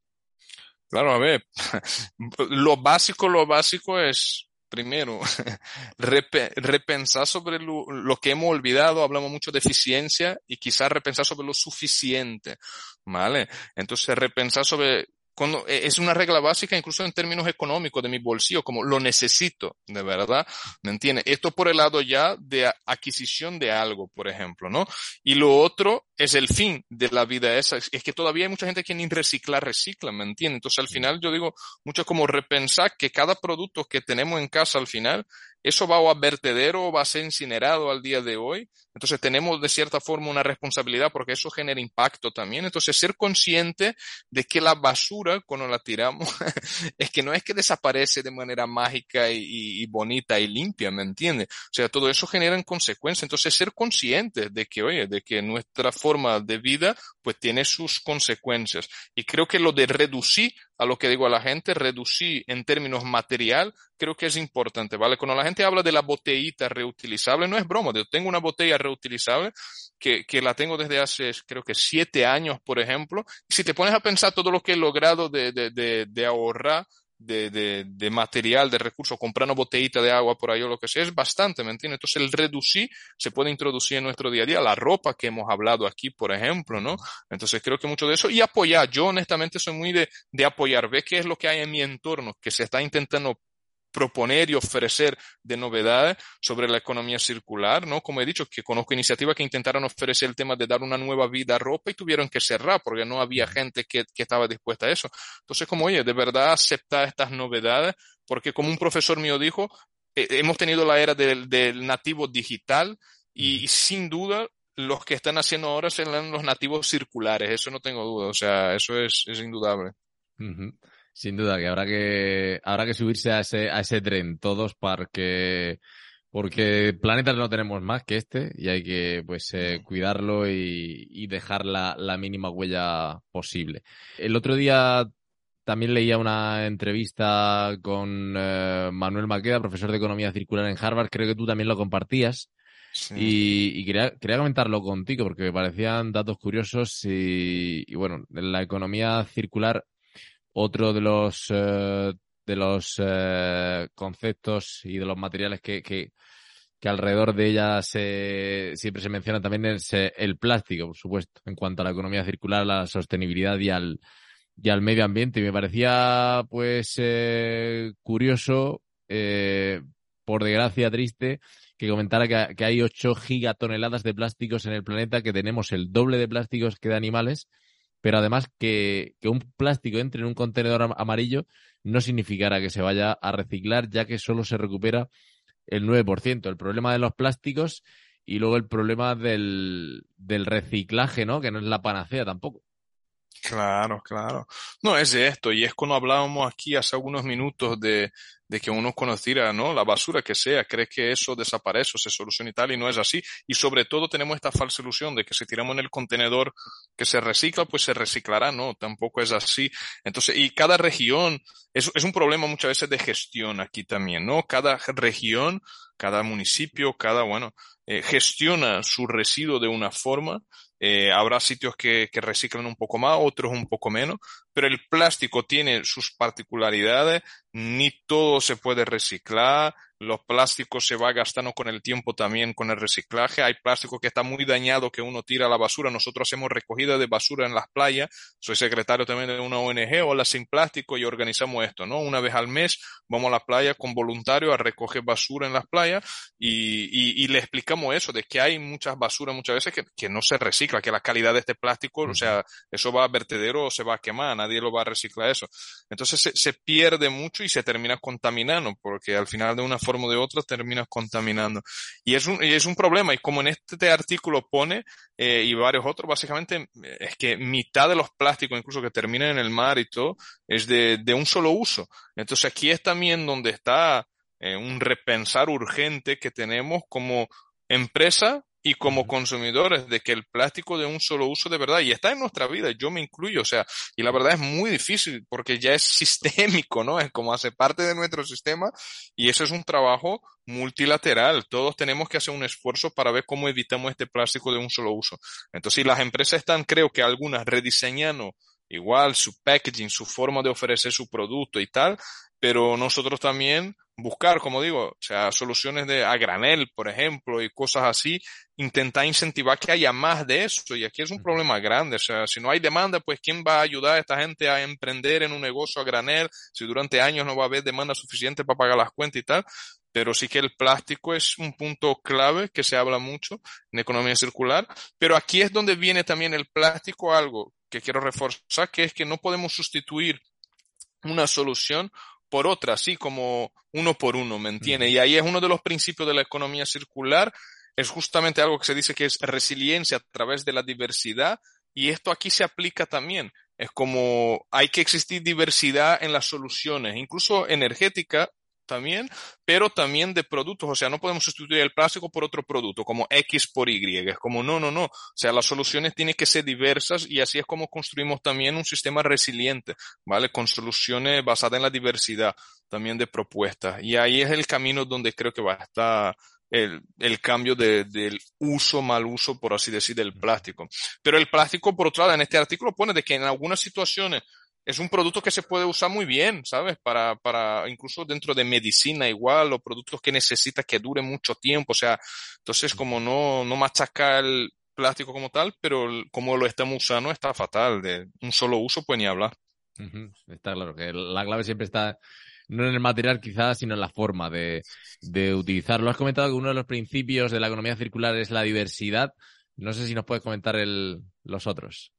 Claro, a ver, lo básico, lo básico es, primero, repensar sobre lo, lo, que hemos olvidado, hablamos mucho de eficiencia y quizás repensar sobre lo suficiente, ¿vale? Entonces, repensar sobre cuando, e, es una regla básica incluso en términos económicos de mi bolsillo, como lo necesito, de verdad, ¿me entiendes? Esto por el lado ya de adquisición de algo, por ejemplo, ¿no? Y lo otro es el fin de la vida esa, es que todavía hay mucha gente que ni reciclar recicla, ¿me entiendes? Entonces al final yo digo mucho como repensar que cada producto que tenemos en casa al final eso va a vertedero o va a ser incinerado al día de hoy. Entonces tenemos de cierta forma una responsabilidad porque eso genera impacto también. Entonces ser consciente de que la basura cuando la tiramos es que no es que desaparece de manera mágica y, bonita y limpia, ¿me entiendes? O sea, todo eso genera consecuencias. Entonces ser consciente de que, oye, de que nuestra forma de vida pues tiene sus consecuencias. Y creo que lo de reducir a lo que digo a la gente, reducir en términos material, creo que es importante, ¿vale? Cuando la gente habla de la botellita reutilizable, no es broma, yo tengo una botella reutilizable que, que la tengo desde hace, creo que siete años, por ejemplo, si te pones a pensar todo lo que he logrado de, de, de, de ahorrar de, de, de, material, de recursos, comprando botellita de agua por ahí o lo que sea, es bastante, ¿me entiendes? Entonces el reducir se puede introducir en nuestro día a día, la ropa que hemos hablado aquí, por ejemplo, ¿no? Entonces creo que mucho de eso y apoyar, yo honestamente soy muy de, de apoyar, ve qué es lo que hay en mi entorno, que se está intentando proponer y ofrecer de novedades sobre la economía circular, ¿no? Como he dicho, que conozco iniciativas que intentaron ofrecer el tema de dar una nueva vida a ropa y tuvieron que cerrar porque no había gente que, que estaba dispuesta a eso. Entonces, como, oye, de verdad aceptar estas novedades, porque como un profesor mío dijo, eh, hemos tenido la era del, del nativo digital y, sin duda los que están haciendo ahora serán los nativos circulares, eso no tengo duda, o sea, eso es, es indudable. Sin duda que habrá que habrá que subirse a ese a ese tren todos para que porque planetas no tenemos más que este y hay que pues eh, cuidarlo y, dejar la, mínima huella posible. El otro día también leía una entrevista con eh, Manuel Maqueda, profesor de Economía Circular en Harvard, creo que tú también lo compartías. Y, quería, quería comentarlo contigo porque me parecían datos curiosos y, y bueno, en la economía circular, otro de los eh, de los eh, conceptos y de los materiales que, que, alrededor de ella se, siempre se menciona también es eh, el plástico, por supuesto, en cuanto a la economía circular, la sostenibilidad y al, y al medio ambiente. Y me parecía, pues, eh, curioso, por desgracia triste, que comentara que, que, hay 8 gigatoneladas de plásticos en el planeta, que tenemos el doble de plásticos que de animales, pero además que, que un plástico entre en un contenedor amarillo no significará que se vaya a reciclar, ya que solo se recupera el 9%. El problema de los plásticos y luego el problema del, del reciclaje, ¿no? Que no es la panacea tampoco. Claro, claro. No, es esto, y es cuando hablábamos aquí hace algunos minutos de, de que uno conociera, ¿no? La basura que sea, cree que eso desaparece o se soluciona y tal, y no es así. Y sobre todo tenemos esta falsa ilusión de que si tiramos en el contenedor que se recicla, pues se reciclará, ¿no? Tampoco es así. Entonces, y cada región, es, es un problema muchas veces de gestión aquí también, ¿no? Cada región, cada municipio, cada, bueno, eh, gestiona su residuo de una forma eh, habrá sitios que, que, reciclan un poco más, otros un poco menos, pero el plástico tiene sus particularidades, ni todo se puede reciclar, los plásticos se va gastando con el tiempo también con el reciclaje. Hay plástico que está muy dañado que uno tira a la basura. Nosotros hacemos recogida de basura en las playas. Soy secretario también de una ONG, Hola Sin Plástico, y organizamos esto, ¿no? Una vez al mes vamos a la playa con voluntarios a recoger basura en las playas y, y, le explicamos eso, de que hay muchas basuras muchas veces que, que, no se recicla, que la calidad de este plástico, o sea, eso va a vertedero o se va a quemar, nadie lo va a reciclar eso. Entonces se, se pierde mucho y se termina contaminando, porque al final de una forma o de otra terminas contaminando. Y es un, y es un problema, y como en este artículo pone, eh, y varios otros, básicamente es que mitad de los plásticos, incluso que terminan en el mar y todo, es de, de un solo uso. Entonces aquí es también donde está eh, un repensar urgente que tenemos como empresa y como consumidores de que el plástico de un solo uso de verdad, y está en nuestra vida, yo me incluyo, o sea, y la verdad es muy difícil porque ya es sistémico, ¿no? Es como hace parte de nuestro sistema y eso es un trabajo multilateral. Todos tenemos que hacer un esfuerzo para ver cómo evitamos este plástico de un solo uso. Entonces, las empresas están, creo que algunas rediseñando igual su packaging, su forma de ofrecer su producto y tal, pero nosotros también buscar, como digo, o sea, soluciones de a granel, por ejemplo, y cosas así, intentar incentivar que haya más de eso. Y aquí es un problema grande. O sea, si no hay demanda, pues ¿quién va a ayudar a esta gente a emprender en un negocio a granel si durante años no va a haber demanda suficiente para pagar las cuentas y tal? Pero sí que el plástico es un punto clave que se habla mucho en economía circular. Pero aquí es donde viene también el plástico, algo que quiero reforzar, que es que no podemos sustituir una solución por otra, así como uno por uno, ¿me entiende? Y ahí es uno de los principios de la economía circular, es justamente algo que se dice que es resiliencia a través de la diversidad, y esto aquí se aplica también. Es como hay que existir diversidad en las soluciones, incluso energética, también, pero también de productos. O sea, no podemos sustituir el plástico por otro producto, como X por Y. Es como, no, no, no. O sea, las soluciones tienen que ser diversas y así es como construimos también un sistema resiliente, ¿vale? Con soluciones basadas en la diversidad también de propuestas. Y ahí es el camino donde creo que va a estar el, el cambio de, del uso, mal uso, por así decir, del plástico. Pero el plástico, por otro lado, en este artículo pone de que en algunas situaciones es un producto que se puede usar muy bien, ¿sabes? Para, para, incluso dentro de medicina igual, o productos que necesita que dure mucho tiempo, o sea, entonces como no, no machacar el plástico como tal, pero como lo estamos usando está fatal, de un solo uso pues ni hablar. Está claro que la clave siempre está no en el material quizás, sino en la forma de, de utilizarlo. Has comentado que uno de los principios de la economía circular es la diversidad. No sé si nos puedes comentar el, los otros.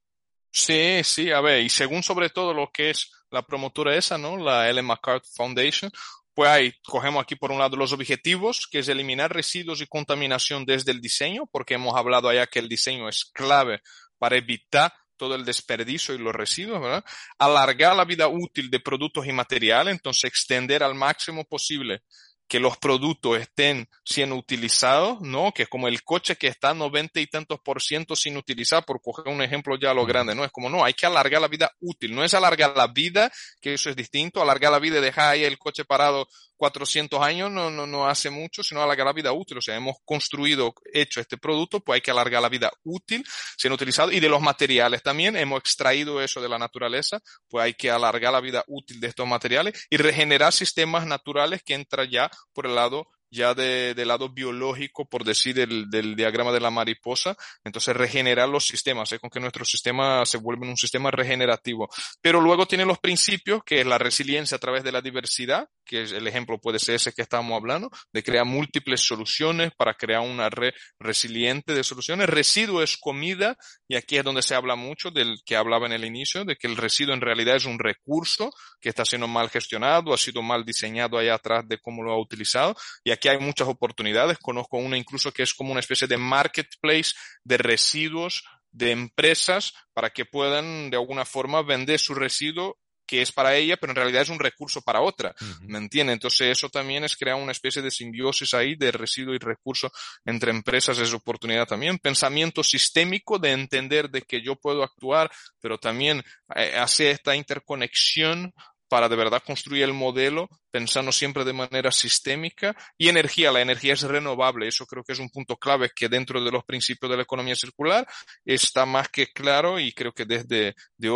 Sí, sí, a ver, y según sobre todo lo que es la promotora esa, ¿no? La Ellen MacArthur Foundation, pues ahí cogemos aquí por un lado los objetivos, que es eliminar residuos y contaminación desde el diseño, porque hemos hablado allá que el diseño es clave para evitar todo el desperdicio y los residuos, ¿verdad? Alargar la vida útil de productos y materiales, entonces extender al máximo posible que los productos estén siendo utilizados, ¿no? Que es como el coche que está 90 y tantos por ciento sin utilizar, por coger un ejemplo ya lo grande, ¿no? Es como, no, hay que alargar la vida útil, no es alargar la vida, que eso es distinto, alargar la vida y dejar ahí el coche parado 400 años no, no, no hace mucho, sino alargar la vida útil. O sea, hemos construido, hecho este producto, pues hay que alargar la vida útil siendo utilizado. Y de los materiales también, hemos extraído eso de la naturaleza, pues hay que alargar la vida útil de estos materiales y regenerar sistemas naturales que entran ya por el lado ya de, del lado biológico, por decir, del, del, diagrama de la mariposa. Entonces, regenerar los sistemas, es con que nuestro sistema se vuelve un sistema regenerativo. Pero luego tiene los principios, que es la resiliencia a través de la diversidad, que el ejemplo puede ser ese que estamos hablando, de crear múltiples soluciones para crear una red resiliente de soluciones. Residuo es comida, y aquí es donde se habla mucho del que hablaba en el inicio, de que el residuo en realidad es un recurso que está siendo mal gestionado, ha sido mal diseñado allá atrás de cómo lo ha utilizado, y hay muchas oportunidades. Conozco una incluso que es como una especie de marketplace de residuos de empresas para que puedan de alguna forma vender su residuo que es para ella, pero en realidad es un recurso para otra. ¿Me entiende? Entonces eso también es crear una especie de simbiosis ahí de residuo y recurso entre empresas, es oportunidad también. Pensamiento sistémico de entender de que yo puedo actuar, pero también eh, hacer esta interconexión para de verdad construir el modelo pensando siempre de manera sistémica y energía. La energía es renovable. Eso creo que es un punto clave que dentro de los principios de la economía circular está más que claro y creo que desde de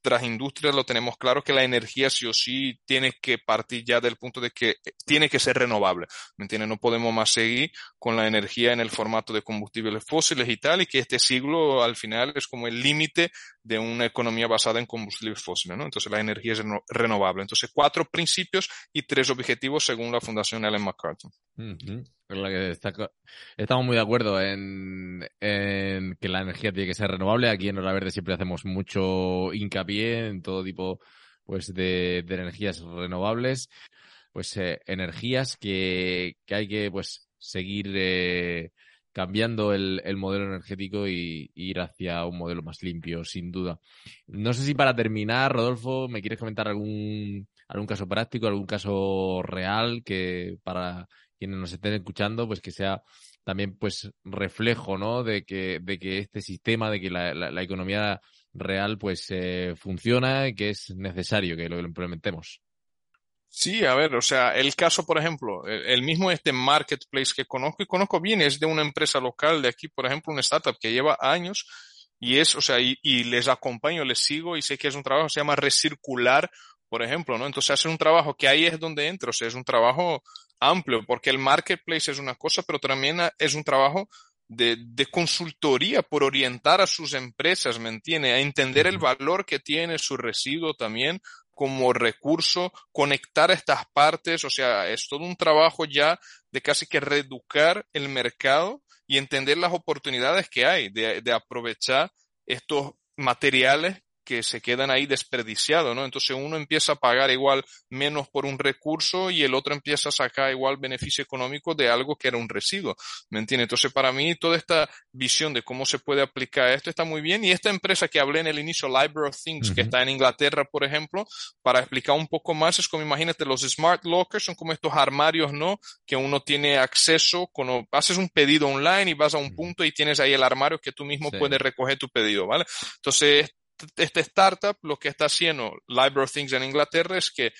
otras industrias lo tenemos claro que la energía sí o sí tiene que partir ya del punto de que tiene que ser renovable. ¿Me entiendes? No podemos más seguir con la energía en el formato de combustibles fósiles y tal, y que este siglo al final es como el límite de una economía basada en combustibles fósiles, ¿no? Entonces la energía es renovable. Entonces cuatro principios y tres objetivos según la Fundación Ellen MacArthur. estamos muy de acuerdo en, que la energía tiene que ser renovable. Aquí en Hora Verde siempre hacemos mucho hincapié en todo tipo pues de, energías renovables, pues eh, energías que, hay que pues seguir eh, cambiando el, modelo energético y, ir hacia un modelo más limpio, sin duda. No sé si para terminar, Rodolfo, me quieres comentar algún, algún caso práctico, algún caso real que para quienes nos estén escuchando, pues que sea también pues reflejo, ¿no? De que, de que este sistema, de que la, la, economía real pues eh, funciona y que es necesario que lo implementemos. Sí, a ver, o sea, el caso, por ejemplo, el mismo este marketplace que conozco y conozco bien es de una empresa local de aquí, por ejemplo, una startup que lleva años y es, o sea, y, les acompaño, les sigo y sé que es un trabajo, se llama recircular, por ejemplo, ¿no? Entonces hace un trabajo que ahí es donde entro, o sea, es un trabajo amplio, porque el marketplace es una cosa, pero también es un trabajo de, de, consultoría por orientar a sus empresas, ¿me entiende? A entender el valor que tiene su residuo también como recurso, conectar estas partes, o sea, es todo un trabajo ya de casi que reeducar el mercado y entender las oportunidades que hay de, de aprovechar estos materiales que se quedan ahí desperdiciados, ¿no? Entonces uno empieza a pagar igual menos por un recurso y el otro empieza a sacar igual beneficio económico de algo que era un residuo, ¿me entiendes? Entonces para mí toda esta visión de cómo se puede aplicar esto está muy bien y esta empresa que hablé en el inicio, Library of Things, que está en Inglaterra, por ejemplo, para explicar un poco más, es como imagínate, los smart lockers son como estos armarios, ¿no? Que uno tiene acceso cuando haces un pedido online y vas a un punto y tienes ahí el armario que tú mismo puedes recoger tu pedido, ¿vale? Entonces, esta startup lo que está haciendo Library of Things en Inglaterra es que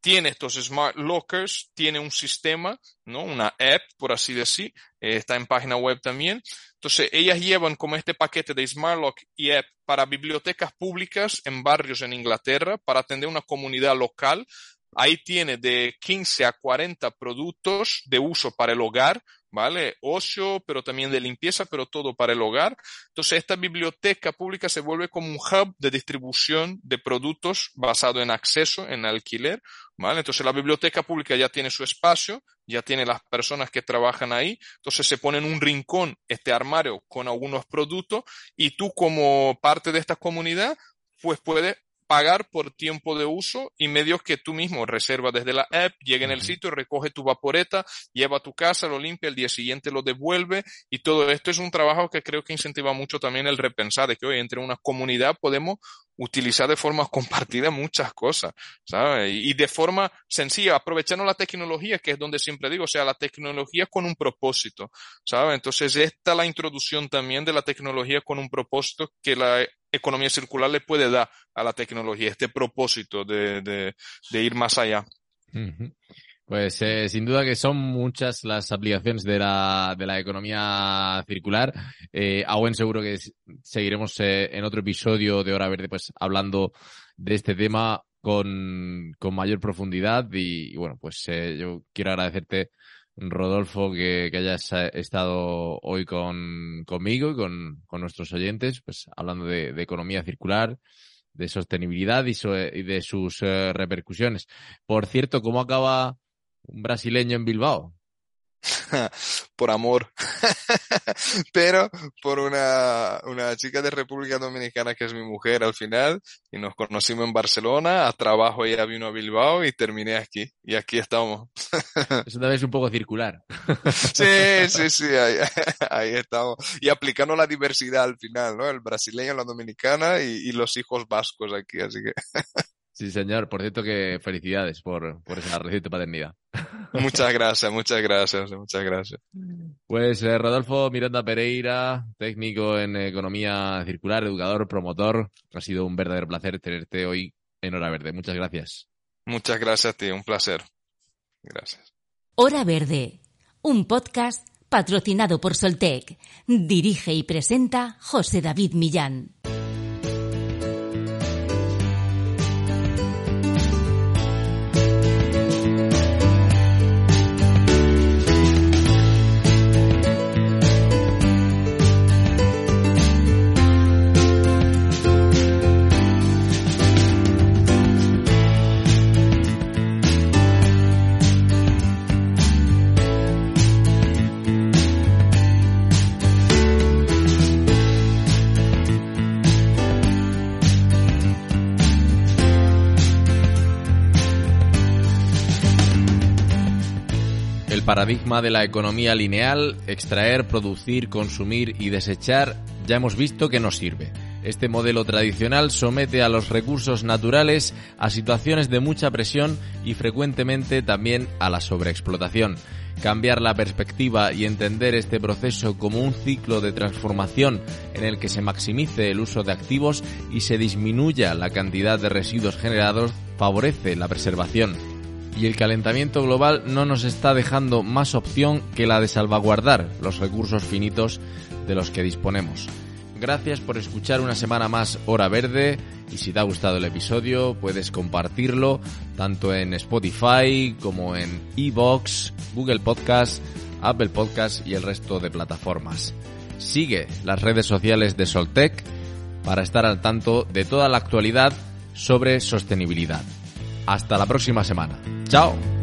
tiene estos smart lockers, tiene un sistema, ¿no? Una app, por así decir, eh, está en página web también. Entonces, ellas llevan como este paquete de smart lock y app para bibliotecas públicas en barrios en Inglaterra para atender una comunidad local. Ahí tiene de 15 a 40 productos de uso para el hogar, ¿vale? Ocio, pero también de limpieza, pero todo para el hogar. Entonces, esta biblioteca pública se vuelve como un hub de distribución de productos basado en acceso, en alquiler, ¿vale? Entonces, la biblioteca pública ya tiene su espacio, ya tiene las personas que trabajan ahí, entonces se pone en un rincón este armario con algunos productos y tú como parte de esta comunidad, pues puedes pagar por tiempo de uso y medios que tú mismo reservas desde la app, llega en el sitio, recoge tu vaporeta, lleva a tu casa, lo limpia, el día siguiente lo devuelve y todo esto es un trabajo que creo que incentiva mucho también el repensar de que hoy entre una comunidad podemos utilizar de forma compartida muchas cosas, ¿sabes? Y de forma sencilla, aprovechando la tecnología, que es donde siempre digo, o sea, la tecnología con un propósito, ¿sabes? Entonces, esta es la introducción también de la tecnología con un propósito que la economía circular le puede dar a la tecnología, este propósito de ir más allá. Pues eh, sin duda que son muchas las aplicaciones de la, de la economía circular. Eh, aún seguro que seguiremos eh, en otro episodio de Hora Verde pues hablando de este tema con, con mayor profundidad y, bueno, pues eh, yo quiero agradecerte Rodolfo que, que hayas eh, estado hoy con, conmigo y con, con nuestros oyentes pues hablando de, de economía circular de sostenibilidad y, y de sus repercusiones. Por cierto, ¿cómo acaba un brasileño en Bilbao. por amor, pero por una, una chica de República Dominicana que es mi mujer al final y nos conocimos en Barcelona, a trabajo ella vino a Bilbao y terminé aquí y aquí estamos. Eso también es un poco circular. sí, sí, sí, ahí, ahí, estamos. Y aplicando la diversidad al final, ¿no? El brasileño, la dominicana y, y los hijos vascos aquí, así que... Sí, señor. Por cierto que felicidades por, por esa reciente paternidad. Muchas gracias, muchas gracias, muchas gracias. Pues eh, Rodolfo Miranda Pereira, técnico en economía circular, educador, promotor. Ha sido un verdadero placer tenerte hoy en Hora Verde. Muchas gracias. Muchas gracias a ti, un placer. Gracias. Hora Verde, un podcast patrocinado por Soltec. Dirige y presenta José David Millán. Paradigma de la economía lineal, extraer, producir, consumir y desechar, ya hemos visto que no sirve. Este modelo tradicional somete a los recursos naturales a situaciones de mucha presión y frecuentemente también a la sobreexplotación. Cambiar la perspectiva y entender este proceso como un ciclo de transformación en el que se maximice el uso de activos y se disminuya la cantidad de residuos generados favorece la preservación y el calentamiento global no nos está dejando más opción que la de salvaguardar los recursos finitos de los que disponemos. Gracias por escuchar una semana más Hora Verde y si te ha gustado el episodio puedes compartirlo tanto en Spotify como en Evox, Google Podcast, Apple Podcast y el resto de plataformas. Sigue las redes sociales de Soltec para estar al tanto de toda la actualidad sobre sostenibilidad. Hasta la próxima semana. Chao.